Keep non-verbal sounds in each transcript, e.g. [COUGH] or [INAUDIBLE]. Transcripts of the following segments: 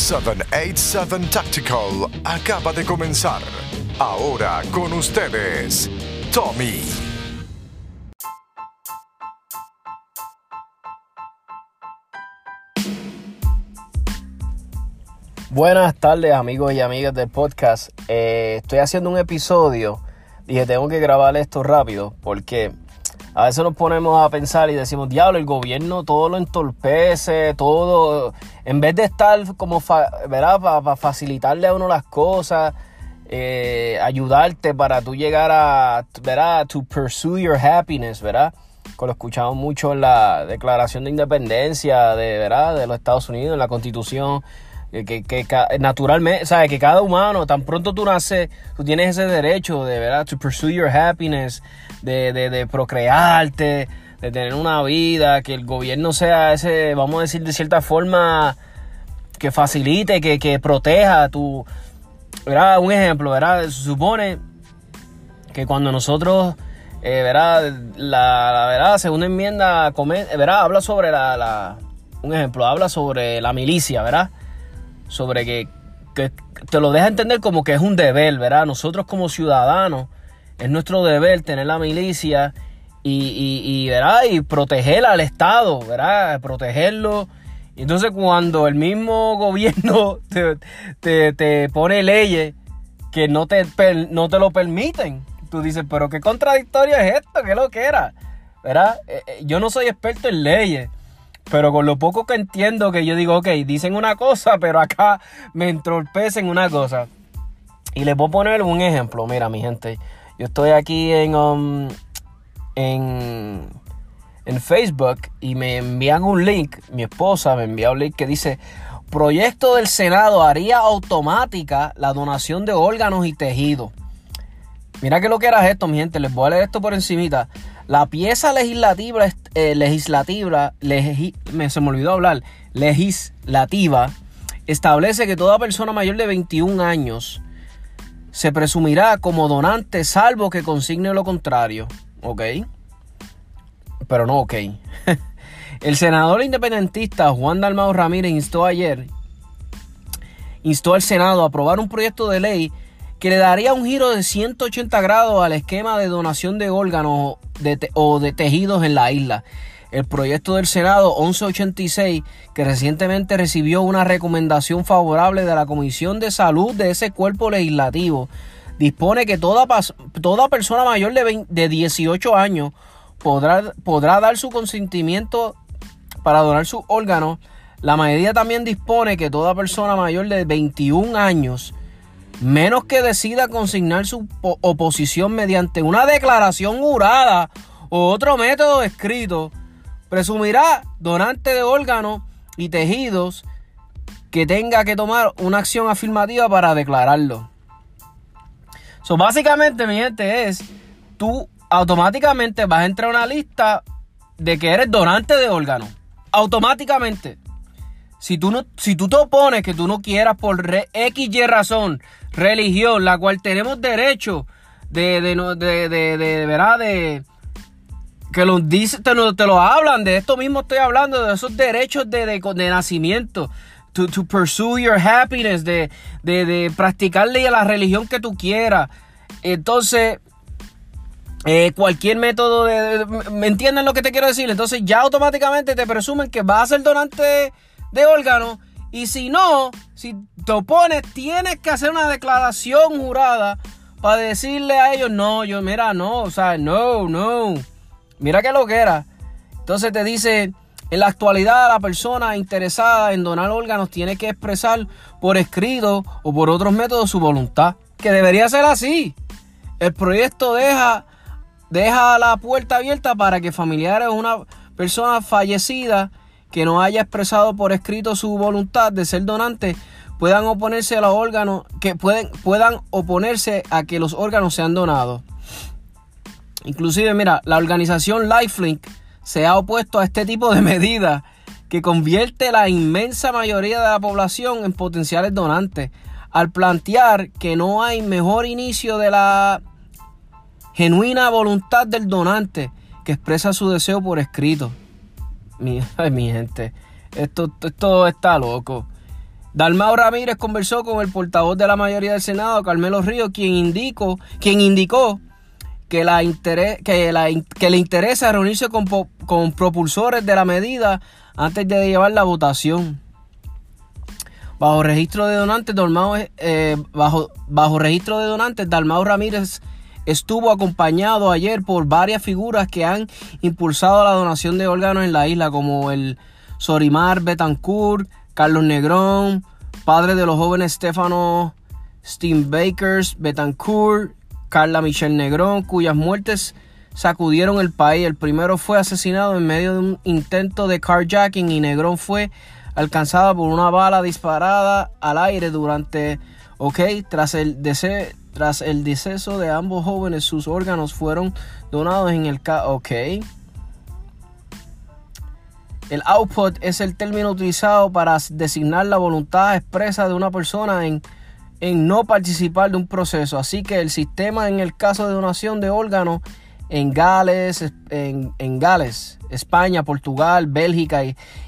787 Tactical acaba de comenzar. Ahora con ustedes, Tommy. Buenas tardes amigos y amigas del podcast. Eh, estoy haciendo un episodio. Dije, tengo que grabar esto rápido porque a veces nos ponemos a pensar y decimos, diablo, el gobierno todo lo entorpece, todo, en vez de estar como, ¿verdad? Para facilitarle a uno las cosas, eh, ayudarte para tú llegar a, ¿verdad? To pursue your happiness, ¿verdad? Que lo escuchamos mucho en la Declaración de Independencia de, ¿verdad? de los Estados Unidos, en la Constitución que, que, naturalmente, ¿sabes? Que cada humano, tan pronto tú naces, tú tienes ese derecho de, ¿verdad? To pursue your happiness, de, de, de procrearte, de tener una vida, que el gobierno sea ese, vamos a decir de cierta forma, que facilite, que, que proteja tu, ¿verdad? Un ejemplo, ¿verdad? Se supone que cuando nosotros, eh, ¿verdad? La, la, segunda enmienda, ¿verdad? Habla sobre la, la, un ejemplo, habla sobre la milicia, ¿verdad? Sobre que, te lo deja entender como que es un deber, ¿verdad? Nosotros como ciudadanos es nuestro deber tener la milicia y, y, ¿verdad? y proteger al Estado, ¿verdad? Protegerlo. Entonces cuando el mismo [LAUGHS] gobierno te, te, pone leyes que no te, no te lo permiten, tú dices, pero qué contradictorio es esto, qué lo que era, ¿verdad? Eh, eh, yo no soy experto en leyes, pero con lo poco que entiendo que yo digo, ok, dicen una cosa, pero acá me entorpecen una cosa. Y les voy a poner un ejemplo. Mira, mi gente, yo estoy aquí en, um, en, en Facebook y me envían un link. Mi esposa me envía un link que dice, proyecto del Senado haría automática la donación de órganos y tejidos. Mira que lo que era esto, mi gente. Les voy a leer esto por encimita. La pieza legislativa, eh, legislativa, me, se me olvidó hablar, legislativa, establece que toda persona mayor de 21 años se presumirá como donante salvo que consigne lo contrario. ¿Ok? Pero no ok. [LAUGHS] El senador independentista Juan Dalmao Ramírez instó ayer, instó al Senado a aprobar un proyecto de ley que le daría un giro de 180 grados al esquema de donación de órganos o de tejidos en la isla. El proyecto del Senado 1186, que recientemente recibió una recomendación favorable de la Comisión de Salud de ese cuerpo legislativo, dispone que toda, persona mayor de, de 18 años podrá, podrá dar su consentimiento para donar sus órganos. La medida también dispone que toda persona mayor de 21 años menos que decida consignar su oposición mediante una declaración jurada o otro método escrito, presumirá donante de órganos y tejidos que tenga que tomar una acción afirmativa para declararlo. So, básicamente, mi gente, es tú automáticamente vas a entrar a una lista de que eres donante de órganos. Automáticamente. Si tú, no, si tú te opones que tú no quieras por X razón, religión, la cual tenemos derecho de, de, de, de, de ¿verdad? De, que los dice, te, te, lo hablan, de esto mismo estoy hablando, de esos derechos de, de, nacimiento. To, to, pursue your happiness, de, de, de practicarle a la religión que tú quieras. Entonces, eh, cualquier método de, ¿Me entienden lo que te quiero decir? Entonces ya automáticamente te presumen que vas a ser donante de órganos. Y si no, si te opones, tienes que hacer una declaración jurada para decirle a ellos, no, yo, mira, no, o sea, no, no. Mira qué lo que era. Entonces te dice, en la actualidad la persona interesada en donar órganos tiene que expresar por escrito o por otros métodos su voluntad. Que debería ser así. El proyecto deja, deja la puerta abierta para que familiares de una persona fallecida que no haya expresado por escrito su voluntad de ser donante puedan oponerse a los órganos, que pueden, puedan oponerse a que los órganos sean donados. Inclusive, mira, la organización Lifelink se ha opuesto a este tipo de [LAUGHS] medidas que convierte la inmensa mayoría de la población en potenciales donantes, al plantear que no hay mejor inicio de la genuina voluntad del donante que expresa su deseo por escrito mi, [LAUGHS] ay, mi gente, esto, está loco. Dalmao Ramírez conversó con el portavoz de la mayoría del Senado, Carmelo Río, quien, indicó, quien indicó que, la que le interesa reunirse con, con propulsores de la medida antes de llevar la votación. Bajo registro de donantes, Dalmao, eh, bajo, bajo registro de donantes, Dalmao Ramírez estuvo acompañado ayer por varias figuras que han impulsado la donación de órganos en la isla, como el Sorimar Betancourt, Carlos Negrón, padre de los jóvenes Stefano Steinbakers Betancourt, Carla Michelle Negrón, cuyas muertes sacudieron el país. El primero fue asesinado en medio de un intento de carjacking y Negrón fue alcanzada por una bala disparada al aire durante, ok, tras el, tras el deceso de ambos jóvenes, sus órganos fueron donados en el... Ok. El output es el término utilizado para designar la voluntad expresa de una persona en, en no participar de un proceso. Así que el sistema en el caso de donación de órganos en Gales, en, en Gales, España, Portugal, Bélgica,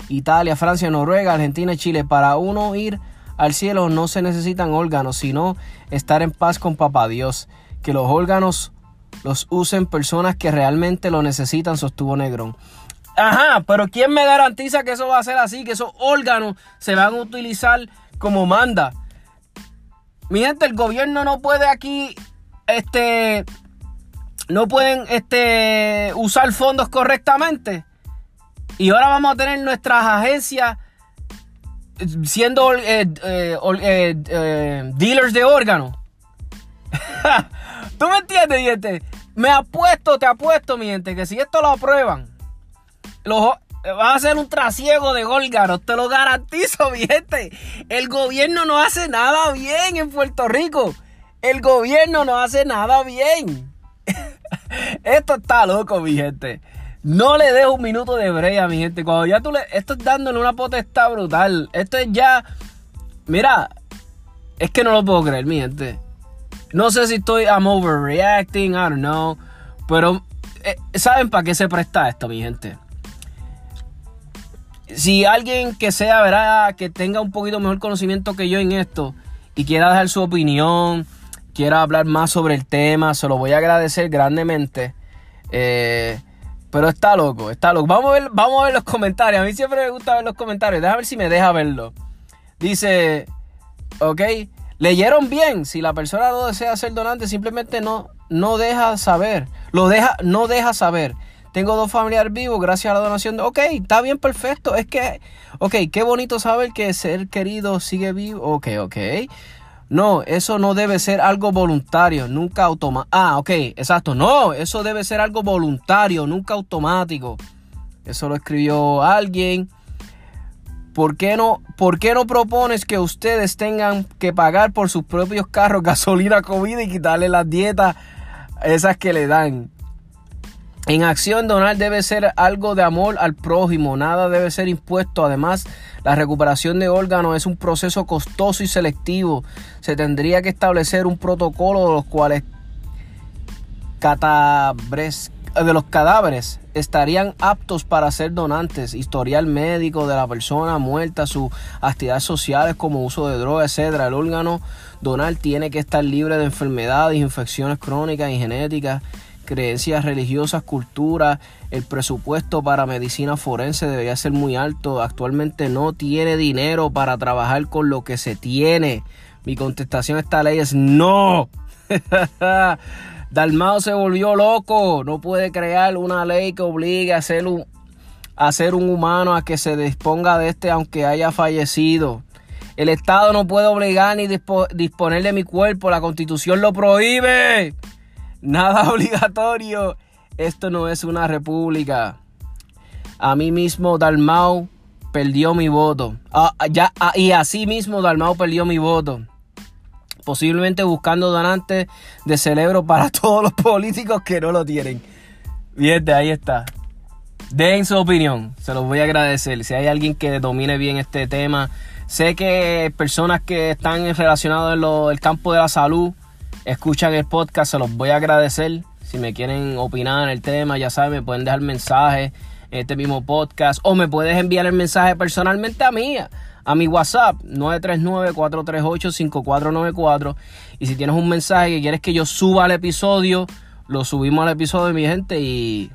Italia, Francia, Noruega, Argentina y Chile, para uno ir al cielo no se necesitan órganos, sino estar en paz con Papá Dios. Que los órganos los usen personas que realmente lo necesitan, sostuvo Negrón. Ajá, pero ¿quién me garantiza que eso va a ser así? Que esos órganos se van a utilizar como manda. Mi gente, el gobierno no puede aquí, este, no pueden, este, usar fondos correctamente. Y ahora vamos a tener nuestras agencias siendo eh, eh, eh, dealers de órganos. [LAUGHS] ¿Tú me entiendes, mi gente? Me apuesto, te apuesto, mi gente, que si esto lo aprueban, los, va a ser un trasiego de órganos, te lo garantizo, [LAUGHS] mi gente. El gobierno no hace nada bien en Puerto Rico. El gobierno no hace nada bien. [LAUGHS] Esto está loco, mi gente. No le dejo un minuto de brea, mi gente. Cuando ya tú le. Esto es dándole una potestad brutal. Esto es ya. Mira. Es que no lo puedo creer, mi gente. No sé si estoy. I'm overreacting. I don't know. Pero. Eh, ¿Saben para qué se presta esto, mi gente? Si alguien que sea, ¿verdad? Que tenga un poquito mejor conocimiento que yo en esto. Y quiera dejar su opinión. Quiera hablar más sobre el tema. Se lo voy a agradecer grandemente. Eh pero está loco, está loco. Vamos a ver, vamos a ver los comentarios. A mí siempre me gusta ver los comentarios. Déjame ver si me deja verlo. Dice, ok, leyeron bien. Si la persona no desea ser donante, simplemente no, no deja saber. Lo deja, no deja saber. Tengo dos familiares vivos gracias a la donación. Ok, está bien, perfecto. Es que, ok, qué bonito saber que ser querido sigue vivo. Ok, ok. No, eso no debe ser algo voluntario, nunca automático. Ah, ok, exacto. No, eso debe ser algo voluntario, nunca automático. Eso lo escribió alguien. ¿Por qué, no, ¿Por qué no propones que ustedes tengan que pagar por sus propios carros [LAUGHS] gasolina, comida y quitarle las dietas esas que le dan? En acción, donar debe ser algo de amor al prójimo, nada debe ser impuesto. Además, la recuperación de órganos es un proceso costoso y selectivo. Se tendría que establecer un protocolo de los cuales de los cadáveres estarían aptos para ser donantes, historial médico de la persona muerta, sus actividades sociales como uso de drogas, etc. El órgano donar tiene que estar libre de enfermedades, infecciones crónicas y genéticas creencias religiosas, cultura, el presupuesto para medicina forense debería ser muy alto. Actualmente no tiene dinero para trabajar con lo que se tiene. Mi contestación a esta ley es no. [LAUGHS] Dalmao se volvió loco. No puede crear una ley que obligue a hacer un, a un humano a que se disponga de este aunque haya fallecido. El Estado no puede obligar ni disponer de mi cuerpo. La constitución lo prohíbe. Nada [LAUGHS] obligatorio. Esto no es una república. A mí mismo Dalmau perdió mi voto. Ah, ya, ah, y así mismo Dalmau perdió mi voto. Posiblemente buscando donantes de cerebro [LAUGHS] para todos los políticos que no lo tienen. Bien, ahí está. Den su opinión. Se los voy a agradecer. Si hay alguien que domine bien este tema. Sé que personas que están relacionadas en el campo de la salud escuchan el podcast, se los voy a agradecer. Si me quieren opinar en el tema, ya saben, me pueden dejar mensajes en este mismo podcast o me puedes enviar el mensaje personalmente a mí, a mi WhatsApp 939-438-5494. Y si tienes un mensaje que quieres que yo suba al episodio, lo subimos al episodio, mi gente, y,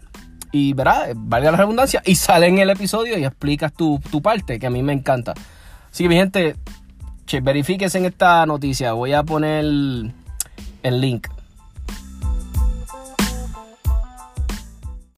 y verá, valga la redundancia, y sale en el episodio y explicas tu, tu parte, que a mí me encanta. Así que mi gente, che, verifíquese en esta noticia. Voy a poner el link